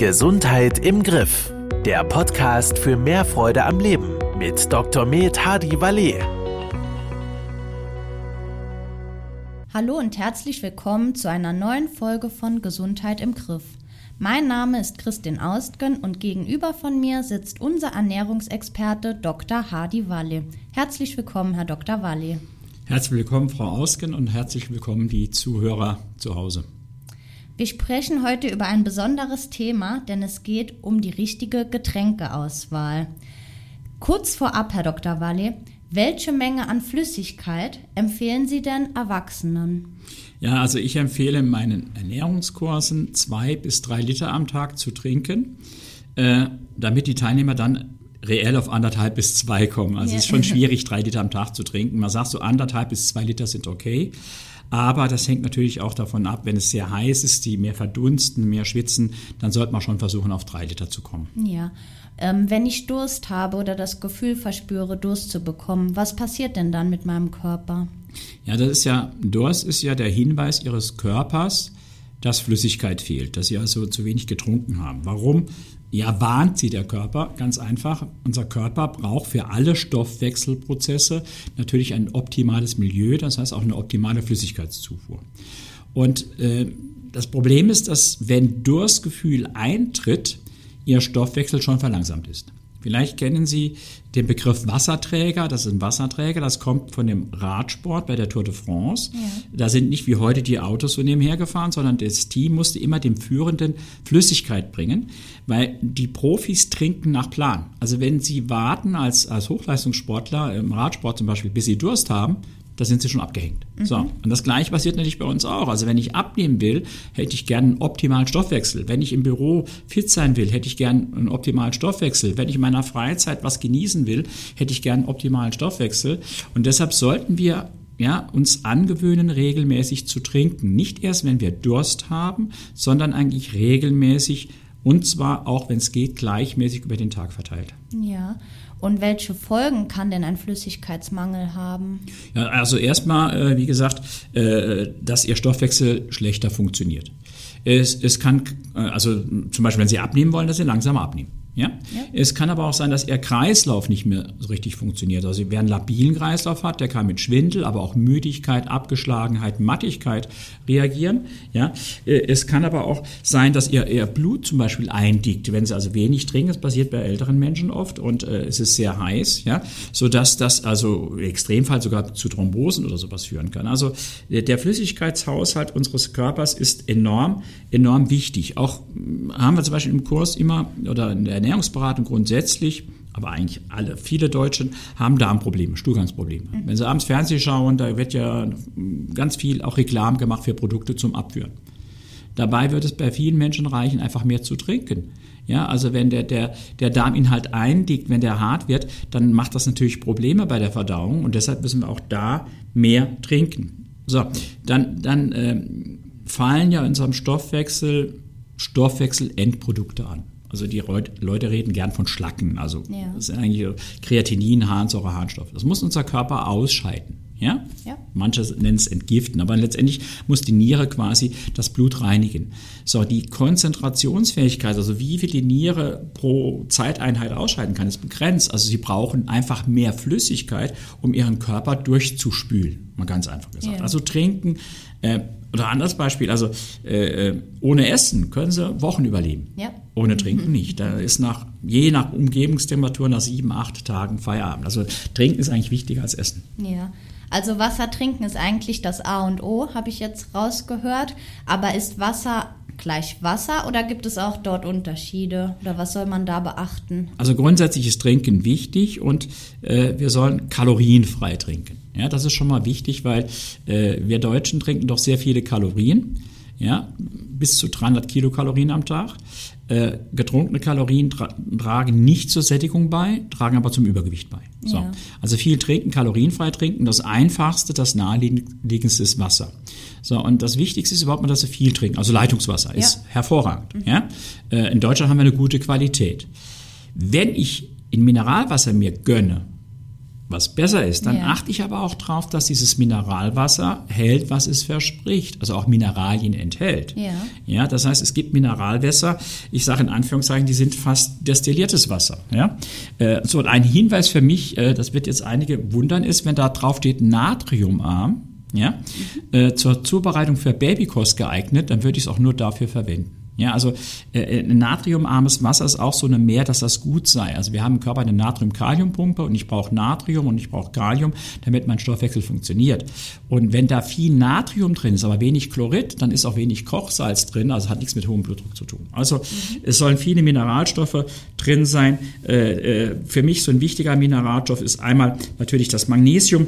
Gesundheit im Griff. Der Podcast für mehr Freude am Leben mit Dr. Med Hadi Valet. Hallo und herzlich willkommen zu einer neuen Folge von Gesundheit im Griff. Mein Name ist Christin Austgen und gegenüber von mir sitzt unser Ernährungsexperte Dr. Hadi Walle. Herzlich willkommen, Herr Dr. Walle. Herzlich willkommen, Frau Austgen, und herzlich willkommen, die Zuhörer zu Hause. Wir sprechen heute über ein besonderes Thema, denn es geht um die richtige Getränkeauswahl. Kurz vorab, Herr Dr. Walle, welche Menge an Flüssigkeit empfehlen Sie denn Erwachsenen? Ja, also ich empfehle in meinen Ernährungskursen zwei bis drei Liter am Tag zu trinken, äh, damit die Teilnehmer dann reell auf anderthalb bis zwei kommen. Also es ist schon schwierig, drei Liter am Tag zu trinken. Man sagt so anderthalb bis zwei Liter sind okay. Aber das hängt natürlich auch davon ab, wenn es sehr heiß ist, die mehr verdunsten, mehr schwitzen, dann sollte man schon versuchen, auf drei Liter zu kommen. Ja. Ähm, wenn ich Durst habe oder das Gefühl verspüre, Durst zu bekommen, was passiert denn dann mit meinem Körper? Ja, das ist ja, Durst ist ja der Hinweis Ihres Körpers, dass Flüssigkeit fehlt, dass Sie also zu wenig getrunken haben. Warum? Ja, warnt sie der Körper, ganz einfach. Unser Körper braucht für alle Stoffwechselprozesse natürlich ein optimales Milieu, das heißt auch eine optimale Flüssigkeitszufuhr. Und äh, das Problem ist, dass wenn Durstgefühl eintritt, ihr Stoffwechsel schon verlangsamt ist. Vielleicht kennen Sie den Begriff Wasserträger. Das ist ein Wasserträger, das kommt von dem Radsport bei der Tour de France. Ja. Da sind nicht wie heute die Autos so nebenher gefahren, sondern das Team musste immer dem Führenden Flüssigkeit bringen, weil die Profis trinken nach Plan. Also wenn Sie warten als, als Hochleistungssportler im Radsport zum Beispiel, bis Sie Durst haben, da sind sie schon abgehängt. Mhm. So. Und das Gleiche passiert natürlich bei uns auch. Also wenn ich abnehmen will, hätte ich gerne einen optimalen Stoffwechsel. Wenn ich im Büro fit sein will, hätte ich gerne einen optimalen Stoffwechsel. Wenn ich in meiner Freizeit was genießen will, hätte ich einen optimalen Stoffwechsel. Und deshalb sollten wir ja, uns angewöhnen, regelmäßig zu trinken. Nicht erst, wenn wir Durst haben, sondern eigentlich regelmäßig und zwar auch, wenn es geht, gleichmäßig über den Tag verteilt. Ja. Und welche Folgen kann denn ein Flüssigkeitsmangel haben? Ja, also erstmal, äh, wie gesagt, äh, dass Ihr Stoffwechsel schlechter funktioniert. Es, es kann, äh, also zum Beispiel, wenn Sie abnehmen wollen, dass Sie langsamer abnehmen. Ja? ja? Es kann aber auch sein, dass Ihr Kreislauf nicht mehr so richtig funktioniert. Also wer einen labilen Kreislauf hat, der kann mit Schwindel, aber auch Müdigkeit, Abgeschlagenheit, Mattigkeit reagieren. Ja? Äh, es kann aber auch sein, dass Ihr, Ihr Blut zum Beispiel eindickt, wenn Sie also wenig trinken. Das passiert bei älteren Menschen oft und äh, es ist sehr heiß, ja? sodass das also im Extremfall sogar zu Thrombosen oder sowas führen kann. Also äh, der Flüssigkeitshaushalt unseres Körpers ist enorm, enorm wichtig. Auch hm, haben wir zum Beispiel im Kurs immer oder in der Ernährungsberatung grundsätzlich, aber eigentlich alle, viele Deutschen haben Darmprobleme, Stuhlgangsprobleme. Mhm. Wenn sie abends Fernsehen schauen, da wird ja ganz viel auch Reklam gemacht für Produkte zum Abführen. Dabei wird es bei vielen Menschen reichen, einfach mehr zu trinken. Ja, also wenn der, der, der Darminhalt eindickt, wenn der hart wird, dann macht das natürlich Probleme bei der Verdauung und deshalb müssen wir auch da mehr trinken. So, dann, dann äh, fallen ja in unserem Stoffwechsel Stoffwechselendprodukte an. Also die Leute reden gern von Schlacken. Also ja. das ist eigentlich Kreatinin, Harnsäure, Harnstoff. Das muss unser Körper ausscheiden. Ja? ja? Manche nennen es entgiften, aber letztendlich muss die Niere quasi das Blut reinigen. So, die Konzentrationsfähigkeit, also wie viel die Niere pro Zeiteinheit ausscheiden kann, ist begrenzt. Also sie brauchen einfach mehr Flüssigkeit, um ihren Körper durchzuspülen. Mal ganz einfach gesagt. Ja. Also trinken, äh, oder anderes Beispiel, also äh, äh, ohne Essen können sie Wochen überleben. Ja. Ohne Trinken mhm. nicht. Da ist nach, je nach Umgebungstemperatur nach sieben, acht Tagen Feierabend. Also Trinken ist eigentlich wichtiger als Essen. Ja. Also Wasser trinken ist eigentlich das A und O, habe ich jetzt rausgehört. Aber ist Wasser gleich Wasser oder gibt es auch dort Unterschiede? Oder was soll man da beachten? Also grundsätzlich ist Trinken wichtig und äh, wir sollen kalorienfrei trinken. Ja, das ist schon mal wichtig, weil äh, wir Deutschen trinken doch sehr viele Kalorien. Ja, bis zu 300 Kilokalorien am Tag. Äh, getrunkene Kalorien tra tragen nicht zur Sättigung bei, tragen aber zum Übergewicht bei. So. Ja. Also viel trinken, kalorienfrei trinken. Das einfachste, das naheliegendste ist Wasser. So, und das Wichtigste ist überhaupt mal, dass sie viel trinken. Also Leitungswasser ist ja. hervorragend. Mhm. Ja? Äh, in Deutschland haben wir eine gute Qualität. Wenn ich in Mineralwasser mir gönne, was besser ist. Dann Ja. achte ich aber auch darauf, dass dieses Mineralwasser hält, was es verspricht, also auch Mineralien enthält. Ja. Ja, das heißt, es gibt Mineralwässer, ich sage in Anführungszeichen, die sind fast destilliertes Wasser. Ja? Äh, so, und ein Hinweis für mich, äh, das wird jetzt einige wundern, ist, wenn da drauf steht natriumarm, ja, äh, zur Zubereitung für Babykost geeignet, dann würde ich es auch nur dafür verwenden. Ja, also äh, ein natriumarmes Wasser ist auch so eine Mehr, dass das gut sei. Also wir haben im Körper eine Natrium-Kalium-Pumpe und ich brauche Natrium und ich brauche Kalium, damit mein Stoffwechsel funktioniert. Und wenn da viel Natrium drin ist, aber wenig Chlorid, dann ist auch wenig Kochsalz drin, also hat nichts mit hohem Blutdruck zu tun. Also es sollen viele Mineralstoffe drin sein. Äh, äh, für mich so ein wichtiger Mineralstoff ist einmal natürlich das Magnesium.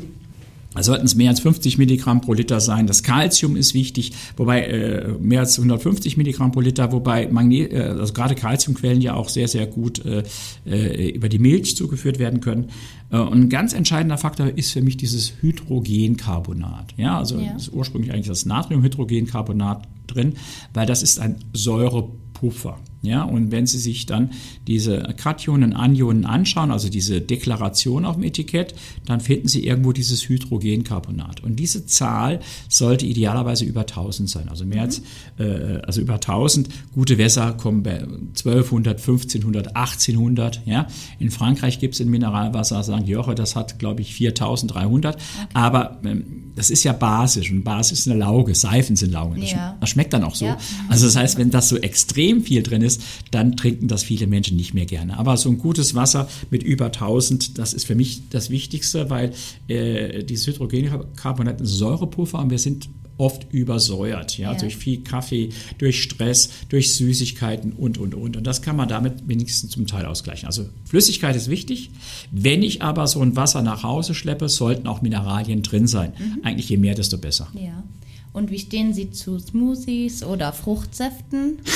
Da sollten es mehr als 50 Milligramm pro Liter sein. Das Calcium ist wichtig, wobei äh, mehr als 150 Milligramm pro Liter, wobei Magne äh, also gerade Calciumquellen ja auch sehr, sehr gut äh, äh, über die Milch zugeführt werden können. Äh, und ein ganz entscheidender Faktor ist für mich dieses Hydrogencarbonat. Ja, also Ja. ist ursprünglich eigentlich das Natriumhydrogencarbonat drin, weil das ist ein Säurepuffer. Ja, und wenn Sie sich dann diese Kationen, Anionen anschauen, also diese Deklaration auf dem Etikett, dann finden Sie irgendwo dieses Hydrogencarbonat. Und diese Zahl sollte idealerweise über 1000 sein, also mehr als, äh, also über 1000. Gute Wässer kommen bei 1200, 1500, 1800. Ja, in Frankreich gibt es in Mineralwasser, sagen Joche, das hat, glaube ich, 4300. Aber ähm, das ist ja basisch und Basis ist eine Lauge, Seifen sind Laugen. Das, Ja. schmeckt dann auch so. Ja. Also das heißt, wenn das so extrem viel drin ist, dann trinken das viele Menschen nicht mehr gerne. Aber so ein gutes Wasser mit über 1000, das ist für mich das Wichtigste, weil äh, dieses Hydrogencarbonat ist ein Säurepuffer und wir sind oft übersäuert, ja, Ja. durch viel Kaffee, durch Stress, durch Süßigkeiten und, und, und. Und das kann man damit wenigstens zum Teil ausgleichen. Also Flüssigkeit ist wichtig. Wenn ich aber so ein Wasser nach Hause schleppe, sollten auch Mineralien drin sein. Eigentlich je mehr, desto besser. Ja. Und wie stehen Sie zu Smoothies oder Fruchtsäften?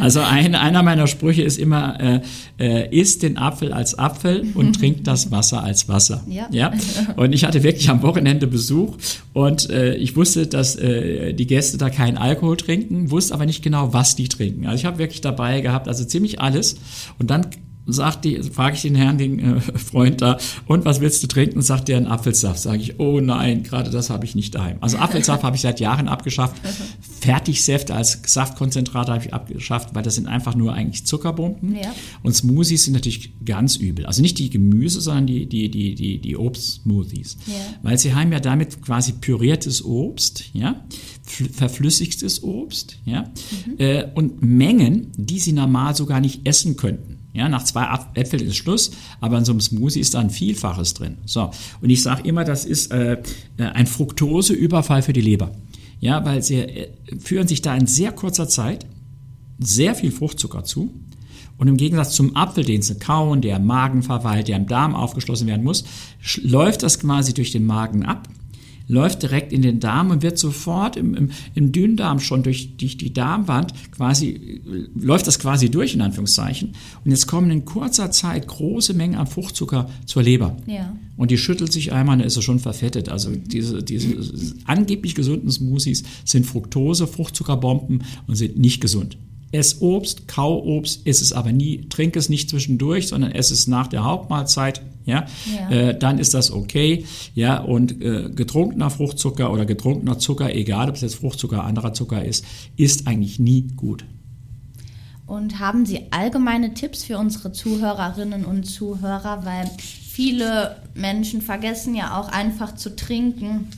Also ein, einer meiner Sprüche ist immer, äh, äh, isst den Apfel als Apfel und trinkt das Wasser als Wasser. Ja. ja? Und ich hatte wirklich am Wochenende Besuch und äh, ich wusste, dass äh, die Gäste da keinen Alkohol trinken, wusste aber nicht genau, was die trinken. Also ich habe wirklich dabei gehabt, also ziemlich alles. Und dann sagt die, frage ich den Herrn, den äh, Freund da, und was willst du trinken? Und sagt der einen Apfelsaft. Sage ich, oh nein, gerade das habe ich nicht daheim. Also Apfelsaft habe ich seit Jahren abgeschafft. Fertigsäfte als Saftkonzentrat habe ich abgeschafft, weil das sind einfach nur eigentlich Zuckerbomben. Ja. Und Smoothies sind natürlich ganz übel. Also nicht die Gemüse, sondern die, die, die, die, die Obstsmoothies. Ja. Weil sie haben ja damit quasi püriertes Obst, ja, fl- verflüssigtes Obst, ja, äh, und Mengen, die sie normal sogar nicht essen könnten. Ja, nach zwei Äpfeln ist Schluss, aber in so einem Smoothie ist da ein Vielfaches drin. So, und ich sage immer, das ist äh, äh, ein Fructoseüberfall für die Leber. Ja, weil sie äh, führen sich da in sehr kurzer Zeit sehr viel Fruchtzucker zu. Und im Gegensatz zum Apfel, den sie kauen, der im Magen verweilt, der im Darm aufgeschlossen werden muss, läuft das quasi durch den Magen ab, läuft direkt in den Darm und wird sofort im, im, im Dünndarm schon durch, durch die Darmwand quasi, läuft das quasi durch, in Anführungszeichen. Und jetzt kommen in kurzer Zeit große Mengen an Fruchtzucker zur Leber. Ja. Und die schüttelt sich einmal, dann ist sie schon verfettet. Also diese, diese angeblich gesunden Smoothies sind Fructose, Fruchtzuckerbomben und sind nicht gesund. Ess Obst, kau Obst, iss es aber nie, trink es nicht zwischendurch, sondern ess es nach der Hauptmahlzeit. Ja, Ja. Äh, dann ist das okay. Ja, und äh, getrunkener Fruchtzucker oder getrunkener Zucker, egal ob es jetzt Fruchtzucker oder anderer Zucker ist, ist eigentlich nie gut. Und haben Sie allgemeine Tipps für unsere Zuhörerinnen und Zuhörer, weil viele Menschen vergessen ja auch einfach zu trinken.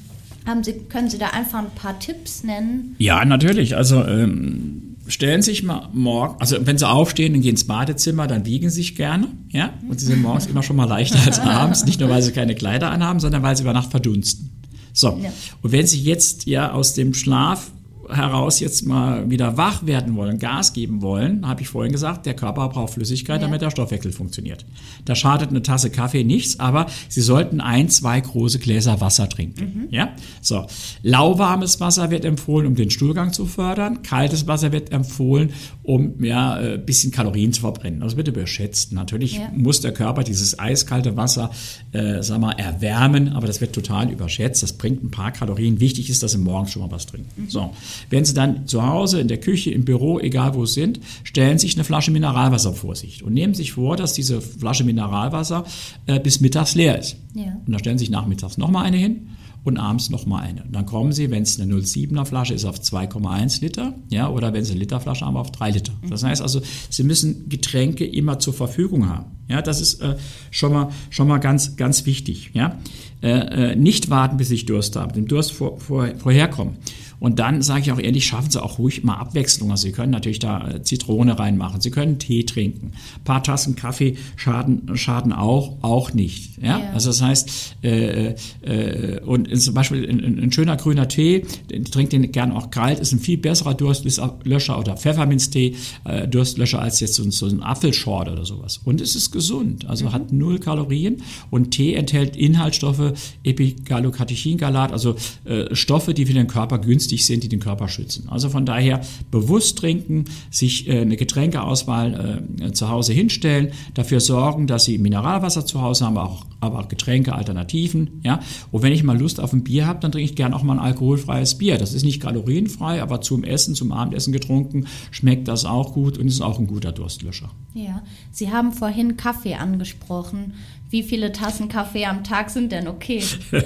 Haben Sie, können Sie da einfach ein paar Tipps nennen? Ja, natürlich. Also ähm, stellen Sie sich mal morgen, also wenn Sie aufstehen und gehen ins Badezimmer, dann wiegen Sie sich gerne, ja. Und Sie sind morgens immer schon mal leichter als abends, nicht nur weil Sie keine Kleider anhaben, sondern weil Sie über Nacht verdunsten. So. Ja. Und wenn Sie jetzt ja aus dem Schlaf heraus jetzt mal wieder wach werden wollen, Gas geben wollen, habe ich vorhin gesagt, der Körper braucht Flüssigkeit, Ja. damit der Stoffwechsel funktioniert. Da schadet eine Tasse Kaffee nichts, aber Sie sollten ein, zwei große Gläser Wasser trinken. Ja, so lauwarmes Wasser wird empfohlen, um den Stuhlgang zu fördern. Kaltes Wasser wird empfohlen, um ja äh, bisschen Kalorien zu verbrennen. Das wird überschätzt. Natürlich Ja. muss der Körper dieses eiskalte Wasser, äh, sag mal, erwärmen, aber das wird total überschätzt. Das bringt ein paar Kalorien. Wichtig ist, dass Sie morgens schon mal was trinken. So. wenn Sie dann zu Hause, in der Küche, im Büro, egal wo Sie sind, stellen sich eine Flasche Mineralwasser vor sich und nehmen sich vor, dass diese Flasche Mineralwasser äh, bis mittags leer ist. Ja. Und dann stellen Sie sich nachmittags nochmal eine hin und abends nochmal eine. Dann kommen Sie, wenn es eine 0,7er Flasche ist, auf 2,1 Liter, ja, oder wenn Sie eine Literflasche haben, auf 3 Liter. Das heißt also, Sie müssen Getränke immer zur Verfügung haben. Ja, das ist äh, schon mal schon mal ganz ganz wichtig. Ja, äh, äh, nicht warten, bis ich Durst habe, dem Durst vor, vor, vorherkommen. Und dann sage ich auch ehrlich, schaffen Sie auch ruhig mal Abwechslung. Also Sie können natürlich da äh, Zitrone reinmachen, Sie können Tee trinken. Ein paar Tassen Kaffee schaden, schaden auch, auch nicht. Ja? ja. Also das heißt, äh, äh, und zum Beispiel ein, ein, schöner grüner Tee, trinkt den gern auch kalt, ist ein viel besserer Durstlöscher oder Pfefferminztee, äh, Durstlöscher als jetzt so, so ein Apfelschorle oder sowas. Und es ist gesund, also mhm. hat null Kalorien und Tee enthält Inhaltsstoffe, Epigallocatechingalat, also äh, Stoffe, die für den Körper günstig günstig sind, die den Körper schützen. Also von daher bewusst trinken, sich äh, eine Getränkeauswahl äh, zu Hause hinstellen, dafür sorgen, dass sie Mineralwasser zu Hause haben, aber auch, aber auch Getränke, Alternativen. Ja? Und wenn ich mal Lust auf ein Bier habe, dann trinke ich gerne auch mal ein alkoholfreies Bier. Das ist nicht kalorienfrei, aber zum Essen, zum Abendessen getrunken, schmeckt das auch gut und ist auch ein guter Durstlöscher. Ja, Sie haben vorhin Kaffee angesprochen. Wie viele Tassen Kaffee am Tag sind denn okay?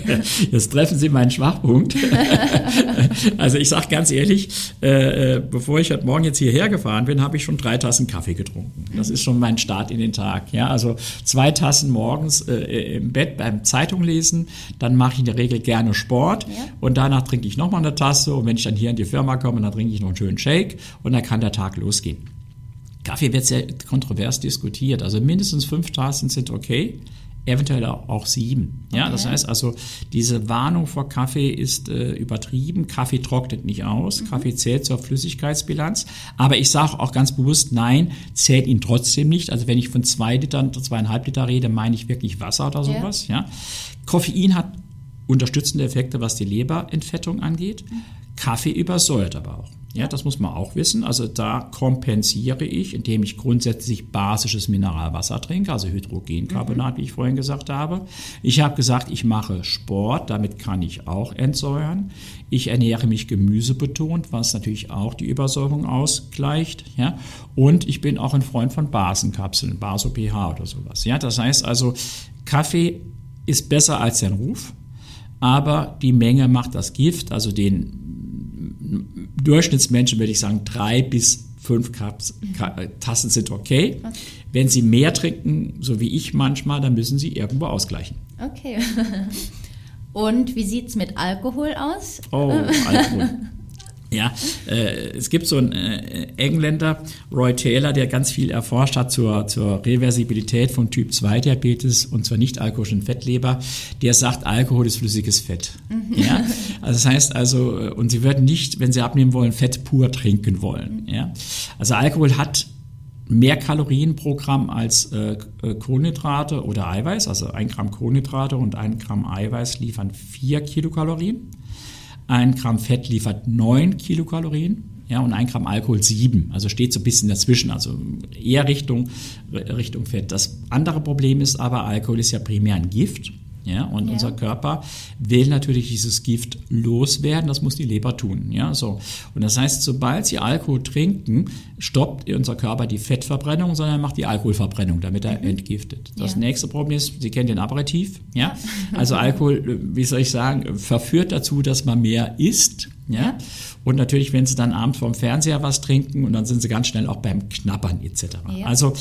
Jetzt treffen Sie meinen Schwachpunkt. also ich sage ganz ehrlich, äh, äh, bevor ich heute Morgen jetzt hierher gefahren bin, habe ich schon drei Tassen Kaffee getrunken. Das ist schon mein Start in den Tag. Ja, also zwei Tassen morgens äh, im Bett beim Zeitung lesen, dann mache ich in der Regel gerne Sport ja. und danach trinke ich nochmal eine Tasse und wenn ich dann hier in die Firma komme, dann trinke ich noch einen schönen Shake und dann kann der Tag losgehen. Kaffee wird sehr kontrovers diskutiert. Also mindestens fünf Tassen sind okay, eventuell auch sieben. Ja, okay. das heißt also, diese Warnung vor Kaffee ist äh, übertrieben. Kaffee trocknet nicht aus. Mhm. Kaffee zählt zur Flüssigkeitsbilanz. Aber ich sage auch ganz bewusst, nein, zählt ihn trotzdem nicht. Also wenn ich von zwei Litern, zweieinhalb Liter rede, meine ich wirklich Wasser oder sowas. Yeah. Ja. Koffein hat unterstützende Effekte, was die Leberentfettung angeht. Mhm. Kaffee übersäuert aber auch. Ja, das muss man auch wissen. Also da kompensiere ich, indem ich grundsätzlich basisches Mineralwasser trinke, also Hydrogencarbonat, mhm. wie ich vorhin gesagt habe. Ich habe gesagt, ich mache Sport, damit kann ich auch entsäuern. Ich ernähre mich gemüsebetont, was natürlich auch die Übersäuerung ausgleicht. Ja, und ich bin auch ein Freund von Basenkapseln, Baso-pH oder sowas. Ja, das heißt also, Kaffee ist besser als sein Ruf, aber die Menge macht das Gift, also den Durchschnittsmenschen würde ich sagen, drei bis fünf Cups, Tassen sind okay. okay. Wenn Sie mehr trinken, so wie ich manchmal, dann müssen Sie irgendwo ausgleichen. Okay. Und wie sieht es mit Alkohol aus? Oh, Alkohol. Ja, äh, es gibt so einen äh, Engländer, Roy Taylor, der ganz viel erforscht hat zur, zur Reversibilität von Typ 2 Diabetes und zwar nicht alkoholischen Fettleber. Der sagt, Alkohol ist flüssiges Fett. Mhm. Ja, also das heißt also, äh, und Sie würden nicht, wenn Sie abnehmen wollen, Fett pur trinken wollen. Ja, also Alkohol hat mehr Kalorien pro Gramm als äh, äh, Kohlenhydrate oder Eiweiß. Also ein Gramm Kohlenhydrate und ein Gramm Eiweiß liefern vier Kilokalorien. Ein Gramm Fett liefert 9 Kilokalorien. Ja, und ein Gramm Alkohol 7. Also steht so ein bisschen dazwischen, also eher Richtung, Richtung Fett. Das andere Problem ist aber, Alkohol ist ja primär ein Gift. Ja, und ja. unser Körper will natürlich dieses Gift loswerden, das muss die Leber tun. Ja, so. Und das heißt, sobald Sie Alkohol trinken, stoppt unser Körper die Fettverbrennung, sondern macht die Alkoholverbrennung, damit er mhm. entgiftet. Das ja. nächste Problem ist, Sie kennen den Aperitif. Ja, also Alkohol, wie soll ich sagen, verführt dazu, dass man mehr isst. Ja, und natürlich, wenn Sie dann abends vorm Fernseher was trinken und dann sind Sie ganz schnell auch beim Knappern etc. Ja. Also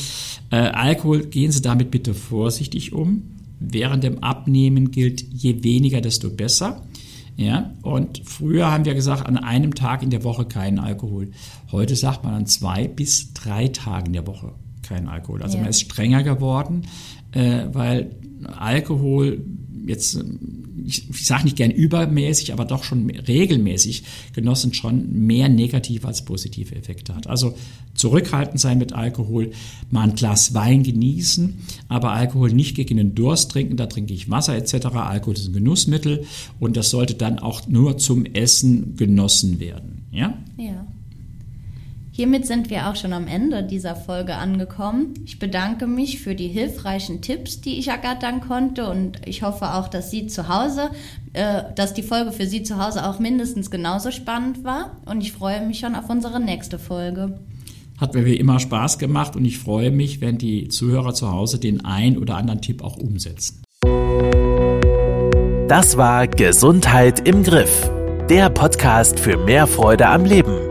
äh, Alkohol, gehen Sie damit bitte vorsichtig um während dem Abnehmen gilt, je weniger, desto besser. Ja, und früher haben wir gesagt, an einem Tag in der Woche keinen Alkohol. Heute sagt man an zwei bis drei Tagen in der Woche keinen Alkohol. Also ja. man ist strenger geworden, äh, weil Alkohol jetzt, ich, ich sage nicht gern übermäßig, aber doch schon regelmäßig genossen schon mehr negative als positive Effekte hat. Also zurückhaltend sein mit Alkohol, mal ein Glas Wein genießen, aber Alkohol nicht gegen den Durst trinken, da trinke ich Wasser etc. Alkohol ist ein Genussmittel und das sollte dann auch nur zum Essen genossen werden. Ja? Ja. Hiermit sind wir auch schon am Ende dieser Folge angekommen. Ich bedanke mich für die hilfreichen Tipps, die ich ergattern konnte und ich hoffe auch, dass Sie zu Hause, äh, dass die Folge für Sie zu Hause auch mindestens genauso spannend war und ich freue mich schon auf unsere nächste Folge. Hat mir wie immer Spaß gemacht und ich freue mich, wenn die Zuhörer zu Hause den ein oder anderen Tipp auch umsetzen. Das war Gesundheit im Griff, der Podcast für mehr Freude am Leben.